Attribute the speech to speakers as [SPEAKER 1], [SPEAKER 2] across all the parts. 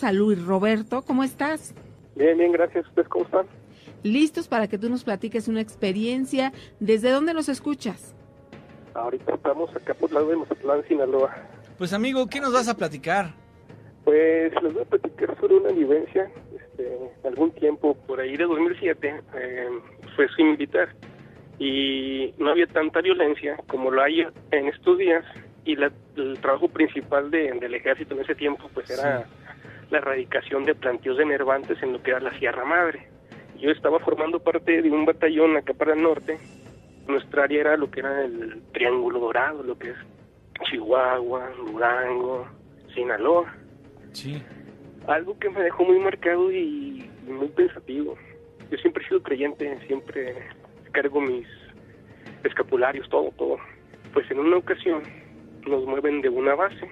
[SPEAKER 1] Tenemos a Luis Roberto. ¿Cómo estás?
[SPEAKER 2] Bien, bien, gracias. ¿Ustedes cómo están?
[SPEAKER 1] Listos para que tú nos platiques una experiencia. ¿Desde dónde nos escuchas?
[SPEAKER 2] Ahorita estamos acá por lado de Mazatlán, Sinaloa.
[SPEAKER 3] Pues amigo, ¿qué nos vas a platicar?
[SPEAKER 2] Pues les voy a platicar sobre una vivencia. Este, algún tiempo, por ahí de 2007, eh, fue sin militar. Y no había tanta violencia como lo hay en estos días. Y la, el trabajo principal de, del ejército en ese tiempo pues era la erradicación de plantíos de nervantes en lo que era la Sierra Madre. Yo estaba formando parte de un batallón acá para el norte. Nuestra área era lo que era el Triángulo Dorado, lo que es Chihuahua, Durango, Sinaloa.
[SPEAKER 3] Sí.
[SPEAKER 2] Algo que me dejó muy marcado y muy pensativo. Yo siempre he sido creyente, siempre cargo mis escapularios, todo, todo. Pues en una ocasión nos mueven de una base.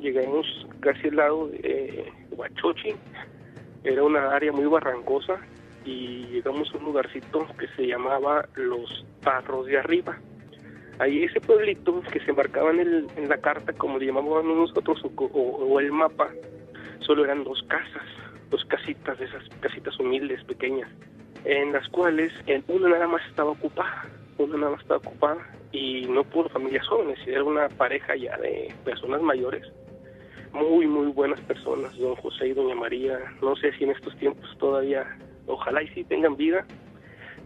[SPEAKER 2] Llegamos casi al lado de Huachochi. Era una área muy barrancosa y llegamos a un lugarcito que se llamaba Los Parros de Arriba. Ahí ese pueblito que se marcaba en, la carta, como le llamábamos nosotros, o, o, el mapa, solo eran dos casas, dos casitas, de esas casitas humildes, pequeñas, en las cuales en una nada más estaba ocupada, una nada más estaba ocupada, y no por familias jóvenes, era una pareja ya de personas mayores, muy, muy buenas personas, don José y doña María, no sé si en estos tiempos todavía, ojalá y sí tengan vida,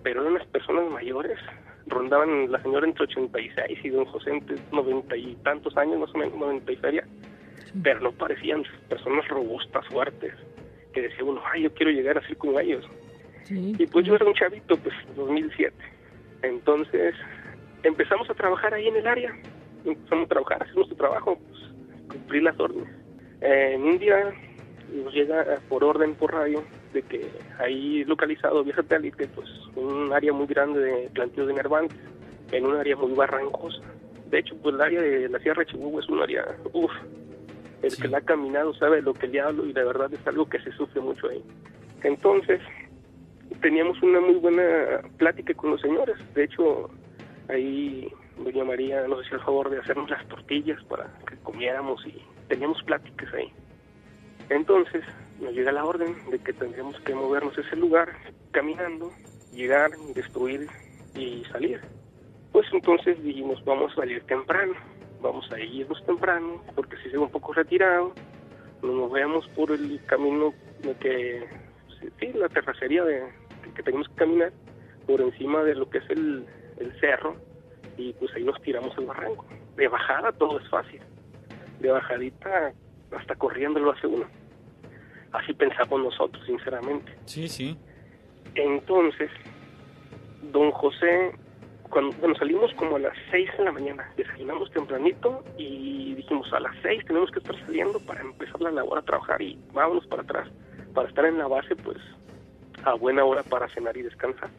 [SPEAKER 2] pero eran unas personas mayores, rondaban la señora entre 86 y don José entre 90 y tantos años, más o menos 90 y feria, pero no parecían personas robustas, fuertes, que decía uno, ay, yo quiero llegar a ser como ellos. Y pues yo era un chavito, pues 2007. Entonces empezamos a trabajar ahí en el área, empezamos a trabajar, hacer nuestro trabajo, pues, cumplir las órdenes. En un día nos llega por orden por radio de que ahí localizado vía satélite pues un área muy grande de plantíos de nervantes en un área muy barrancosa. De hecho pues el área de la Sierra de Chihuahua es un área uff el que la ha caminado sabe lo que le hablo y la verdad es algo que se sufre mucho ahí. Entonces teníamos una muy buena plática con los señores. De hecho ahí doña María nos hacía el favor de hacernos las tortillas para que comiéramos y teníamos pláticas ahí entonces nos llega la orden de que tendríamos que movernos a ese lugar caminando, llegar, destruir y salir. Pues entonces dijimos, vamos a salir temprano, vamos a irnos temprano, porque si se un poco retirado, nos movemos por el camino de que, sí, la terracería de, que tenemos que caminar, por encima de lo que es el, el cerro, y pues ahí nos tiramos al barranco. De bajada todo es fácil, de bajadita hasta corriendo lo hace uno. Así pensamos nosotros, sinceramente.
[SPEAKER 3] Sí, sí.
[SPEAKER 2] Entonces, don José, cuando bueno, salimos como a las 6 de la mañana, desayunamos tempranito y dijimos a las 6 tenemos que estar saliendo para empezar la labor a trabajar y vámonos para atrás, para estar en la base, pues a buena hora para cenar y descansar.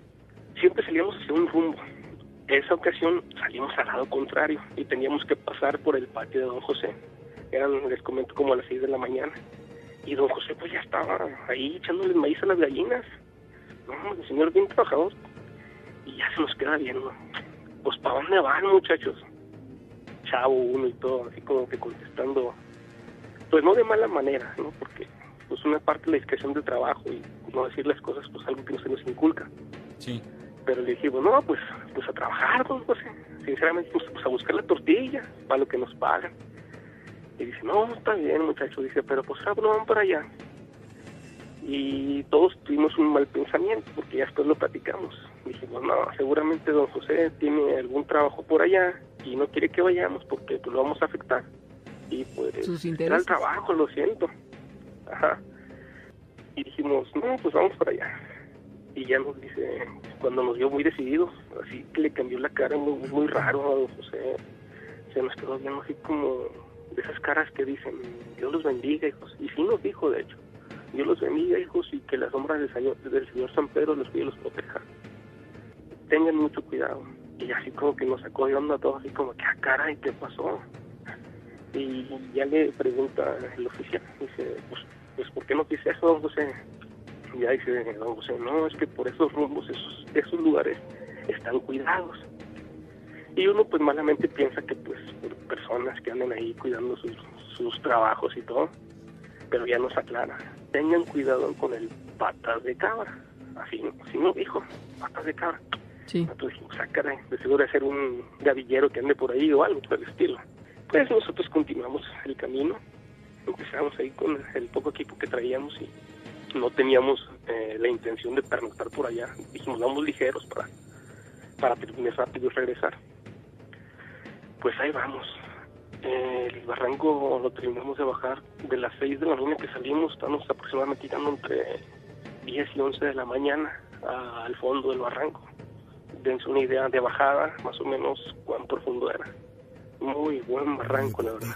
[SPEAKER 2] Siempre salíamos hacia un rumbo. Esa ocasión salimos al lado contrario y teníamos que pasar por el patio de don José. Eran, les comento, como a las 6 de la mañana. Y don José pues ya estaba ahí echándole maíz a las gallinas. No, el señor bien trabajador. Y ya se nos queda viendo. Pues ¿para dónde van muchachos? Chavo uno y todo, así como que contestando. Pues no de mala manera, ¿no? Porque pues una parte de la discreción del trabajo y no decir las cosas pues algo que no se nos inculca.
[SPEAKER 3] Sí.
[SPEAKER 2] Pero le dijimos, no, pues, pues a trabajar, don José. Sinceramente, pues, pues a buscar la tortilla para lo que nos pagan. Y dice, no, está bien, muchacho. Dice, pero pues ah, no van para allá. Y todos tuvimos un mal pensamiento, porque ya después lo platicamos. Dijimos, no, seguramente don José tiene algún trabajo por allá y no quiere que vayamos porque pues lo vamos a afectar. Y pues era el trabajo, lo siento. Ajá. Y dijimos, no, pues vamos para allá. Y ya nos dice, cuando nos vio muy decididos, así que le cambió la cara muy, muy raro a don José. Se nos quedó viendo así como de esas caras que dicen, Dios los bendiga, hijos. Y sí nos dijo, de hecho, Dios los bendiga, hijos, y que la sombra del Señor, San Pedro los cuide y los proteja. Tengan mucho cuidado. Y así como que nos sacó de onda a todos, así como que, ah, caray, ¿qué pasó? Y ya le pregunta el oficial, dice, pues, pues ¿por qué no dice eso, José? Y ya dice don José, no, es que por esos rumbos, esos, esos lugares están cuidados y uno pues malamente piensa que pues personas que andan ahí cuidando sus, sus trabajos y todo, pero ya nos aclara, tengan cuidado con el patas de cabra, así, así nos dijo, patas de cabra.
[SPEAKER 1] Sí.
[SPEAKER 2] Nosotros dijimos, ah, caray, de seguro de ser un gavillero que ande por ahí o algo por el estilo. Pues nosotros continuamos el camino, empezamos ahí con el poco equipo que traíamos y no teníamos eh, la intención de pernoctar por allá. Dijimos, vamos ligeros para, para terminar rápido y regresar. Pues ahí vamos. El barranco lo terminamos de bajar de las 6 de la mañana que salimos, estamos aproximadamente tirando entre 10 y 11 de la mañana al fondo del barranco. Dense una idea de bajada, más o menos cuán profundo era. Muy buen barranco, la verdad.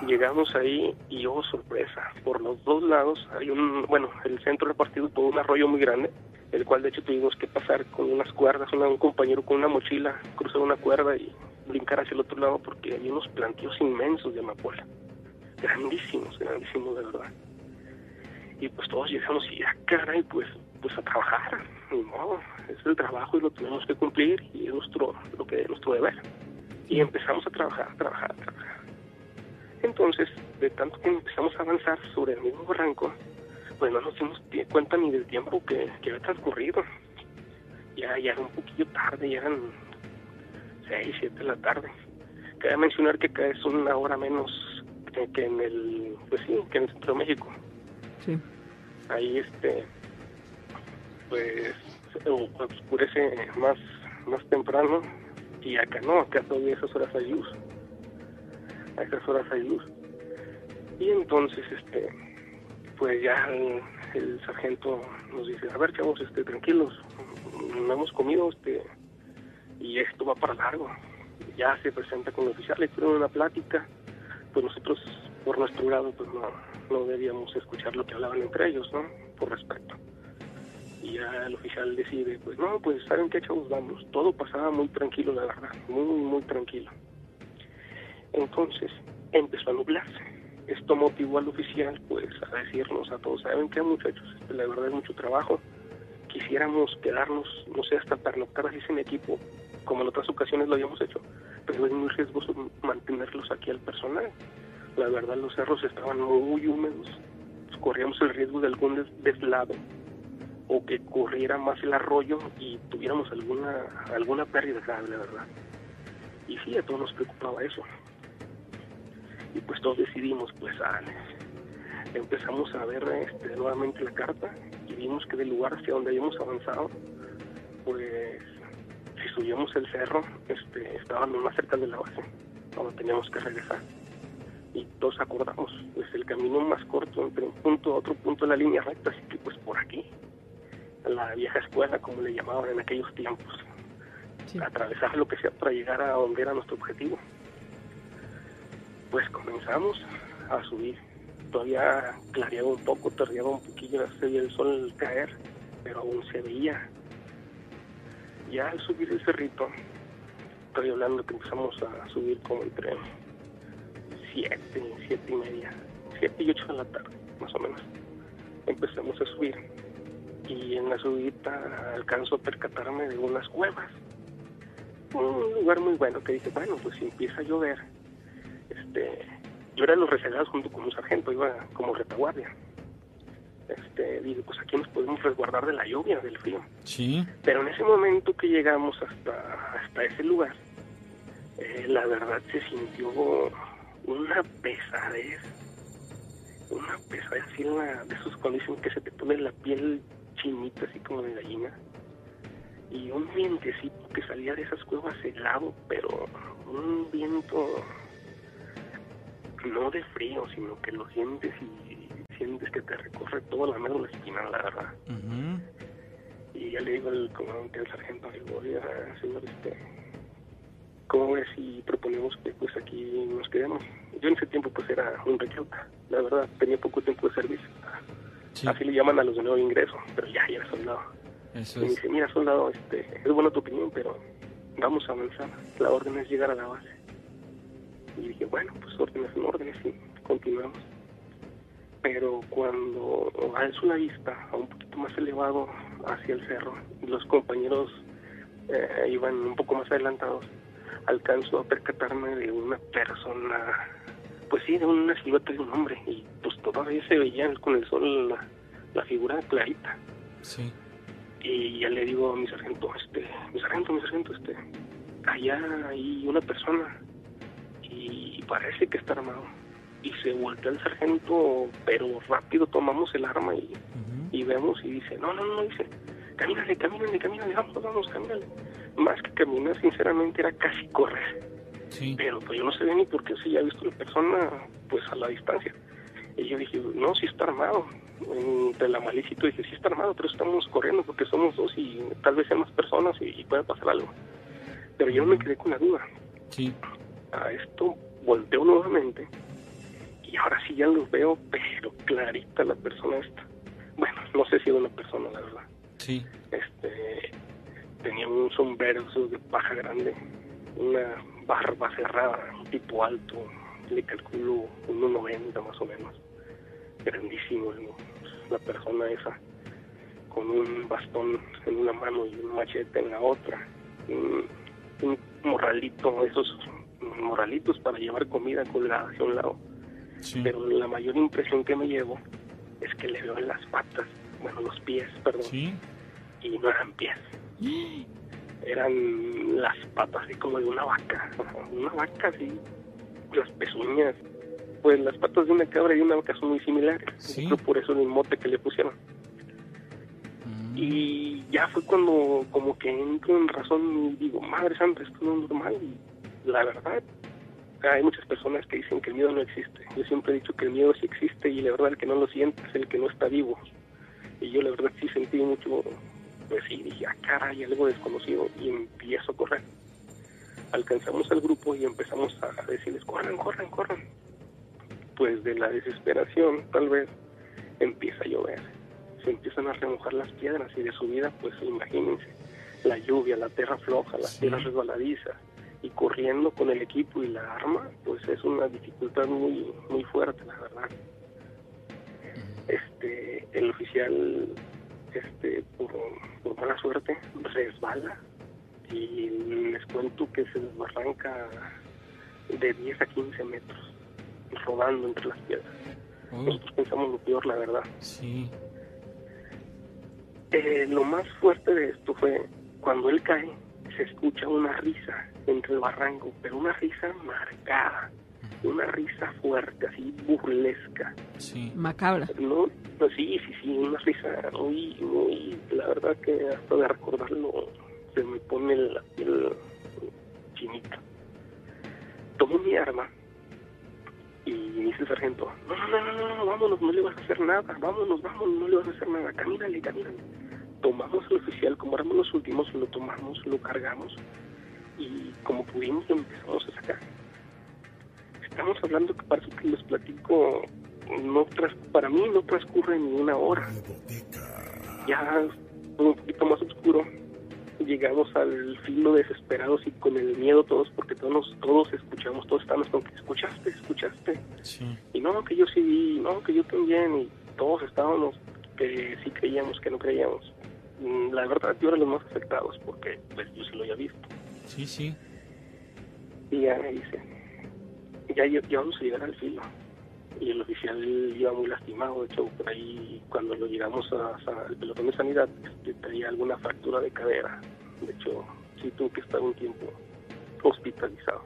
[SPEAKER 2] Llegamos ahí y oh sorpresa, por los dos lados hay un, bueno, el centro repartido por un arroyo muy grande, el cual de hecho tuvimos que pasar con unas cuerdas, un compañero con una mochila, cruzar una cuerda y brincar hacia el otro lado porque había unos plantíos inmensos de amapola, grandísimos, grandísimos de verdad. Y pues todos llegamos y ya caray, pues, pues a trabajar, ni modo, es el trabajo y lo tenemos que cumplir y es nuestro, lo que es nuestro deber. Y empezamos a trabajar, a trabajar, a trabajar. Entonces, de tanto que empezamos a avanzar sobre el mismo barranco, pues no nos dimos cuenta ni del tiempo que, que había transcurrido. Ya, ya era un poquillo tarde, ya eran 6, 7 de la tarde. Cabe mencionar que acá es una hora menos que, que en el, pues sí, que en el centro de México.
[SPEAKER 1] Sí.
[SPEAKER 2] Ahí, este, pues, oscurece más, más temprano y acá no, acá todavía esas horas hay luz. A esas horas hay luz. Y entonces, este, pues ya el, sargento nos dice, a ver chavos, este, tranquilos, no hemos comido, este, y esto va para largo. Ya se presenta con el oficial, le tuvieron una plática, pues nosotros por nuestro grado pues no, no debíamos escuchar lo que hablaban entre ellos, ¿no? Por respeto. Y ya el oficial decide, pues no, pues saben qué chavos vamos. Todo pasaba muy tranquilo, la verdad, muy, muy tranquilo. Entonces empezó a nublarse. Esto motivó al oficial pues a decirnos a todos, ¿saben qué muchachos? Este, la verdad es mucho trabajo. Quisiéramos quedarnos, no sé, hasta pernoctar así sin equipo, como en otras ocasiones lo habíamos hecho, pero es muy riesgoso mantenerlos aquí al personal. La verdad los cerros estaban muy húmedos, corríamos el riesgo de algún des- deslave o que corriera más el arroyo y tuviéramos alguna alguna pérdida grave, la verdad. Y sí, a todos nos preocupaba eso. Y pues todos decidimos, pues, ah, empezamos a ver este, nuevamente la carta y vimos que del lugar hacia donde habíamos avanzado, pues, si subíamos el cerro, este, estábamos más cerca de la base, donde teníamos que regresar. Y todos acordamos, pues, el camino más corto entre un punto a otro punto de la línea recta, así que pues por aquí, la vieja escuela, como le llamaban en aquellos tiempos
[SPEAKER 1] Sí.
[SPEAKER 2] atravesar lo que sea para llegar a donde era nuestro objetivo. Pues comenzamos a subir. Todavía clareaba un poco, tardaba un poquillo, se veía el sol caer, pero aún se veía. Ya al subir el cerrito, estoy hablando que empezamos a subir como entre siete, siete y media, siete y ocho de la tarde, más o menos. Empezamos a subir y en la subida alcanzo a percatarme de unas cuevas un lugar muy bueno que dije, bueno, pues si empieza a llover, este, yo era los rezagados junto con un sargento, iba como retaguardia. Este, digo, pues aquí nos podemos resguardar de la lluvia, del frío.
[SPEAKER 3] Sí.
[SPEAKER 2] Pero en ese momento que llegamos hasta, hasta ese lugar, eh, la verdad se sintió una pesadez, una pesadez así en la- de esos cuando dicen que se te pone la piel chinita así como de gallina y un vientecito que salía de esas cuevas helado, pero un viento no de frío, sino que lo sientes y sientes que te recorre toda la médula espinal, la verdad.
[SPEAKER 3] Ujú.
[SPEAKER 2] Y ya le digo al comandante, al sargento, le digo, oiga, señor, este, ¿cómo ves si proponemos que pues aquí nos quedemos? Yo en ese tiempo pues era un recluta, la verdad, tenía poco tiempo de servicio.
[SPEAKER 3] Sí,
[SPEAKER 2] Así le llaman a los de nuevo ingreso, pero ya, ya era soldado.
[SPEAKER 3] eso
[SPEAKER 2] Y me
[SPEAKER 3] es.
[SPEAKER 2] dice, mira, soldado, este, es buena tu opinión, pero vamos a avanzar. La orden es llegar a la base. Y dije, bueno, pues órdenes son órdenes y continuamos. Pero cuando alzo la vista a un poquito más elevado hacia el cerro, los compañeros eh, iban un poco más adelantados, alcanzo a percatarme de una persona, pues sí, de una silueta de un hombre, y pues todavía se veía con el sol la, la figura clarita.
[SPEAKER 3] Sí.
[SPEAKER 2] Y ya le digo a mi sargento, este, mi sargento, mi sargento, este, allá hay una persona y parece que está armado. Y se voltea el sargento, pero rápido tomamos el arma y, y vemos y dice, no, no, no, dice, camínale, camínale, camínale, vamos, vamos, camínale. Más que caminar, sinceramente, era casi correr.
[SPEAKER 3] Sí.
[SPEAKER 2] Pero pues yo no sabía ni por qué si ya he visto la persona pues a la distancia. Y yo dije, no, sí está armado. Entre la todo, dije, sí está armado, pero estamos corriendo porque somos dos y tal vez sean más personas y, y pueda pasar algo. Pero yo me quedé con la duda.
[SPEAKER 3] Sí.
[SPEAKER 2] A esto volteo nuevamente y ahora sí ya los veo, pero clarita la persona esta. Bueno, no sé si era una persona, la verdad.
[SPEAKER 3] Sí.
[SPEAKER 2] Este, tenía un sombrero de paja grande, una barba cerrada, un tipo alto, le calculo 1,90 más o menos. Grandísimo la persona esa, con un bastón en una mano y un machete en la otra. Un, un morralito, esos morralitos para llevar comida colgada hacia un lado.
[SPEAKER 3] Sí.
[SPEAKER 2] Pero la mayor impresión que me llevo es que le veo en las patas, bueno, los pies, perdón
[SPEAKER 3] Sí.
[SPEAKER 2] y no eran pies. Eran las patas así como de una vaca, una vaca así, las pezuñas. Pues las patas de una cabra y una vaca son muy similares,
[SPEAKER 3] Sí.
[SPEAKER 2] Yo creo por eso el mote que le pusieron.
[SPEAKER 3] Mm.
[SPEAKER 2] Y ya fue cuando como que entro en razón y digo, madre santa, esto no es normal. Y la verdad, hay muchas personas que dicen que el miedo no existe. Yo siempre he dicho que el miedo sí existe y la verdad el que no lo siente es el que no está vivo. Y yo la verdad sí sentí mucho, pues sí, dije, ah, caray, algo desconocido y empiezo a correr. Alcanzamos al grupo y empezamos a decirles, corran, corran, corran. Pues de la desesperación, tal vez, empieza a llover. Se empiezan a remojar las piedras y de subida, pues imagínense, la lluvia, la tierra floja, las
[SPEAKER 3] Sí.
[SPEAKER 2] piedras resbaladizas y corriendo con el equipo y la arma, pues es una dificultad muy muy fuerte, la verdad. Este, el oficial, este, por, por mala suerte, resbala y les cuento que se desbarranca de 10 a 15 metros, rodando entre las piedras.
[SPEAKER 3] Uy,
[SPEAKER 2] Nosotros pensamos lo peor, la verdad.
[SPEAKER 3] sí.
[SPEAKER 2] Eh, lo más fuerte de esto fue cuando él cae, se escucha una risa entre el barranco, pero una risa marcada, una risa fuerte, así burlesca.
[SPEAKER 3] Sí.
[SPEAKER 1] Macabra.
[SPEAKER 2] No, no, sí, sí, sí, una risa muy, muy, la verdad que hasta de recordarlo se me pone la piel chinita. Tomo mi arma y me dice el sargento, no, no, no, no, no, vámonos, no le vas a hacer nada, vámonos, vámonos, no le vas a hacer nada, camínale, camínale. Tomamos al oficial, como éramos los últimos, lo tomamos, lo cargamos y como pudimos lo empezamos a sacar. Estamos hablando que parece que les platico, no tras, para mí no transcurre ni una hora. Ya un poquito más oscuro, llegamos al filo desesperados y con el miedo todos, porque todos, nos- todos escuchamos, todos estábamos con que escuchaste, escuchaste.
[SPEAKER 3] Sí.
[SPEAKER 2] Y no, que yo sí vi, no, que yo también, y todos estábamos que sí creíamos, que no creíamos. Mm, La verdad, yo era los más afectados, porque pues yo sí lo había visto.
[SPEAKER 3] Sí, sí.
[SPEAKER 2] Y ya me dice, ya, lle- ya vamos a llegar al filo. Y el oficial iba muy lastimado, de hecho, por ahí cuando lo llegamos al pelotón de sanidad, este, tenía alguna fractura de cadera. De hecho, sí tuvo que estar un tiempo hospitalizado.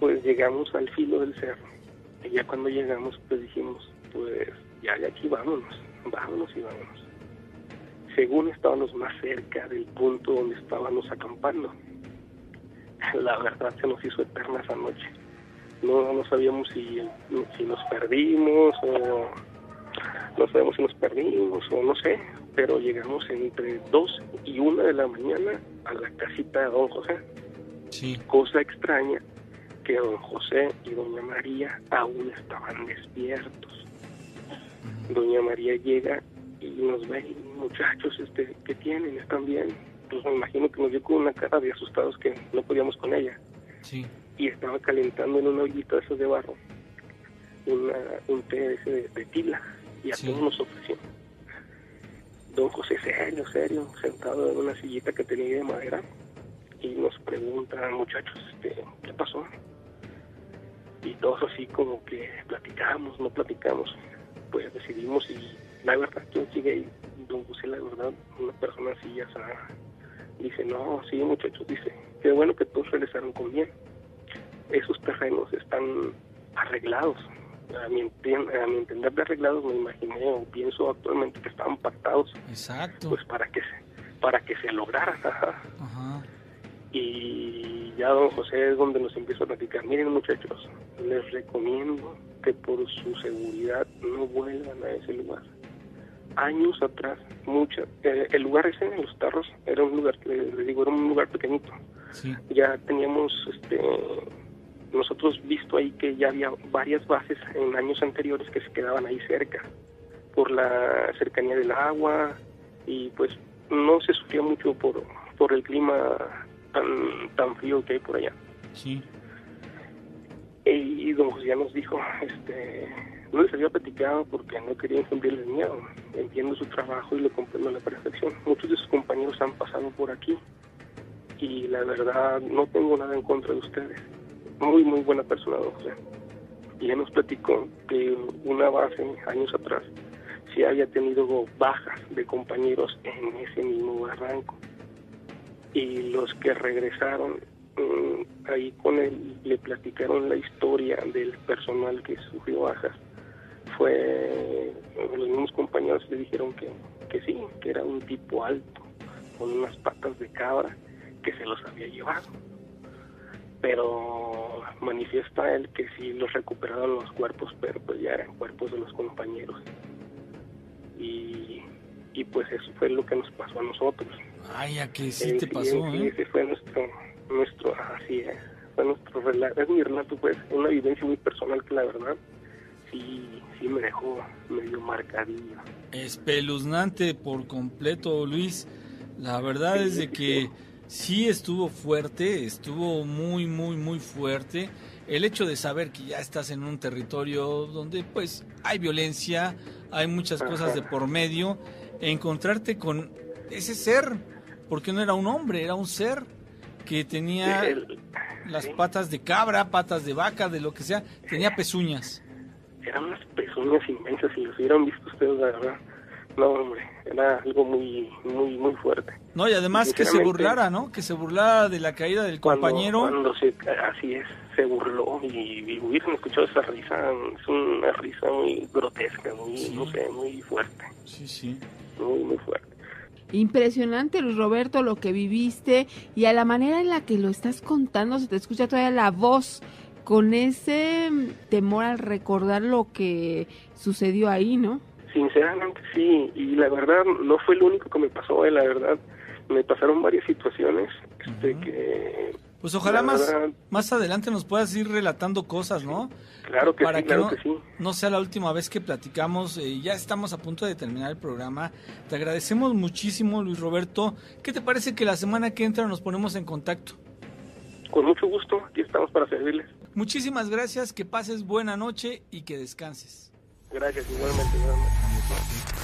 [SPEAKER 2] Pues llegamos al filo del cerro. Y ya cuando llegamos, pues dijimos, pues ya de aquí vámonos, vámonos y vámonos. Según estábamos más cerca del punto donde estábamos acampando. La verdad se nos hizo eterna esa noche. No, no sabíamos si, si nos perdimos o no sabemos si nos perdimos o no sé, pero llegamos entre 2 y 1 de la mañana a la casita de don José
[SPEAKER 3] Sí.
[SPEAKER 2] cosa extraña que don José y doña María aún estaban despiertos. Doña María llega y nos ve, muchachos, este, ¿qué tienen? ¿Están bien? Pues me imagino que nos dio con una cara de asustados que no podíamos con ella.
[SPEAKER 3] Sí.
[SPEAKER 2] Y estaba calentando en una ollita de esos de barro una, un té ese de, de tila y a
[SPEAKER 3] Sí.
[SPEAKER 2] todos nos ofreció. Don José serio, serio, sentado en una sillita que tenía de madera y nos pregunta, muchachos, este, ¿qué pasó? y todos así como que platicamos, no platicamos, pues decidimos y la verdad, ¿quién sigue ahí? Don José, la verdad, una persona así ya sabe, dice, no, sí muchachos, dice, qué bueno que todos regresaron con bien. Esos terrenos están arreglados. A mi, a mi entender de arreglados me imaginé o pienso actualmente que estaban pactados.
[SPEAKER 3] Exacto.
[SPEAKER 2] Pues para que se, para que se lograra. Ajá. Y ya don José es donde nos empieza a platicar. Miren muchachos, les recomiendo que por su seguridad no vuelvan a ese lugar. Años atrás, mucha, eh, el lugar ese en los tarros era un lugar que les digo era un lugar pequeñito. Sí. Ya teníamos este nosotros visto ahí que ya había varias bases en años anteriores que se quedaban ahí cerca por la cercanía del agua y pues no se sufría mucho por por el clima tan, tan frío que hay por allá.
[SPEAKER 3] Sí.
[SPEAKER 2] Y don José ya nos dijo, este, no les había platicado porque no quería infundirles miedo. Entiendo su trabajo y lo comprendo a la perfección. Muchos de sus compañeros han pasado por aquí y la verdad no tengo nada en contra de ustedes. Muy, muy buena persona, don José. Y ya nos platicó que una base años atrás sí había tenido bajas de compañeros en ese mismo barranco y los que regresaron mm, ahí con él le platicaron la historia del personal que sufrió bajas fue los mismos compañeros le dijeron que, que sí que era un tipo alto con unas patas de cabra que se los había llevado. Pero manifiesta él que sí los recuperaron los cuerpos pero pues ya eran cuerpos de los compañeros. Y, y pues eso fue lo que nos pasó a nosotros.
[SPEAKER 3] Ay, a que sí te pasó, ¿eh?
[SPEAKER 2] Ese fue nuestro, nuestro, así es, fue nuestro relato, es mi relato, pues, una vivencia muy personal que la verdad sí, sí me dejó medio marcadillo.
[SPEAKER 3] Espeluznante por completo, Luis. La verdad es de que sí estuvo fuerte, estuvo muy, muy, muy fuerte. El hecho de saber que ya estás en un territorio donde pues hay violencia, hay muchas cosas de por medio, encontrarte con ese ser porque no era un hombre, era un ser que tenía las patas de cabra, patas de vaca, de lo que sea, tenía pezuñas.
[SPEAKER 2] Eran unas pezuñas inmensas, si los hubieran visto ustedes, la verdad. No, hombre, era algo muy, muy, muy fuerte.
[SPEAKER 3] No, y además que se burlara, ¿no? Que se burlara de la caída del compañero.
[SPEAKER 2] Cuando se, así es, se burló y, y hubiesen escuchado esa risa, es una risa muy grotesca, muy, no sé, muy fuerte.
[SPEAKER 3] Sí, sí.
[SPEAKER 2] Muy, muy fuerte.
[SPEAKER 1] Impresionante, Luis Roberto, lo que viviste y a la manera en la que lo estás contando, se te escucha todavía la voz con ese temor al recordar lo que sucedió ahí, ¿no?
[SPEAKER 2] Sinceramente sí, y la verdad no fue lo único que me pasó, eh, la verdad me pasaron varias situaciones este, que
[SPEAKER 3] pues ojalá más, más adelante nos puedas ir relatando cosas, ¿no?
[SPEAKER 2] Claro que
[SPEAKER 3] Para
[SPEAKER 2] sí, claro
[SPEAKER 3] no,
[SPEAKER 2] que sí.
[SPEAKER 3] No sea la última vez que platicamos, eh, ya estamos a punto de terminar el programa. Te agradecemos muchísimo, Luis Roberto. ¿Qué te parece que la semana que entra nos ponemos en contacto?
[SPEAKER 2] Con mucho gusto, aquí estamos para servirles.
[SPEAKER 3] Muchísimas gracias, que pases buena noche y que descanses.
[SPEAKER 2] Gracias, igualmente, igualmente.